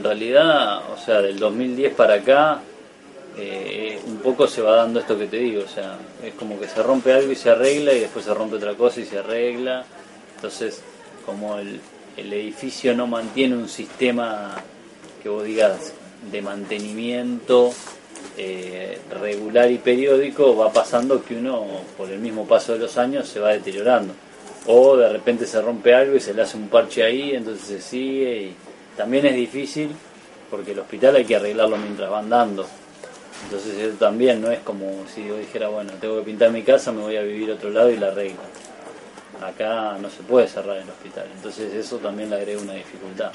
En realidad, o sea, del 2010 para acá, eh, un poco se va dando esto que te digo, o sea, es como que se rompe algo y se arregla y después se rompe otra cosa y se arregla. Entonces, como el, edificio no mantiene un sistema que vos digas de mantenimiento eh, regular y periódico, va pasando que uno, por el mismo paso de los años, se va deteriorando. O de repente se rompe algo y se le hace un parche ahí, entonces se sigue y también es difícil porque el hospital hay que arreglarlo mientras van dando. Entonces eso también no es como si yo dijera, bueno, tengo que pintar mi casa, me voy a vivir a otro lado y la arreglo. Acá no se puede cerrar el hospital, entonces eso también le agrega una dificultad.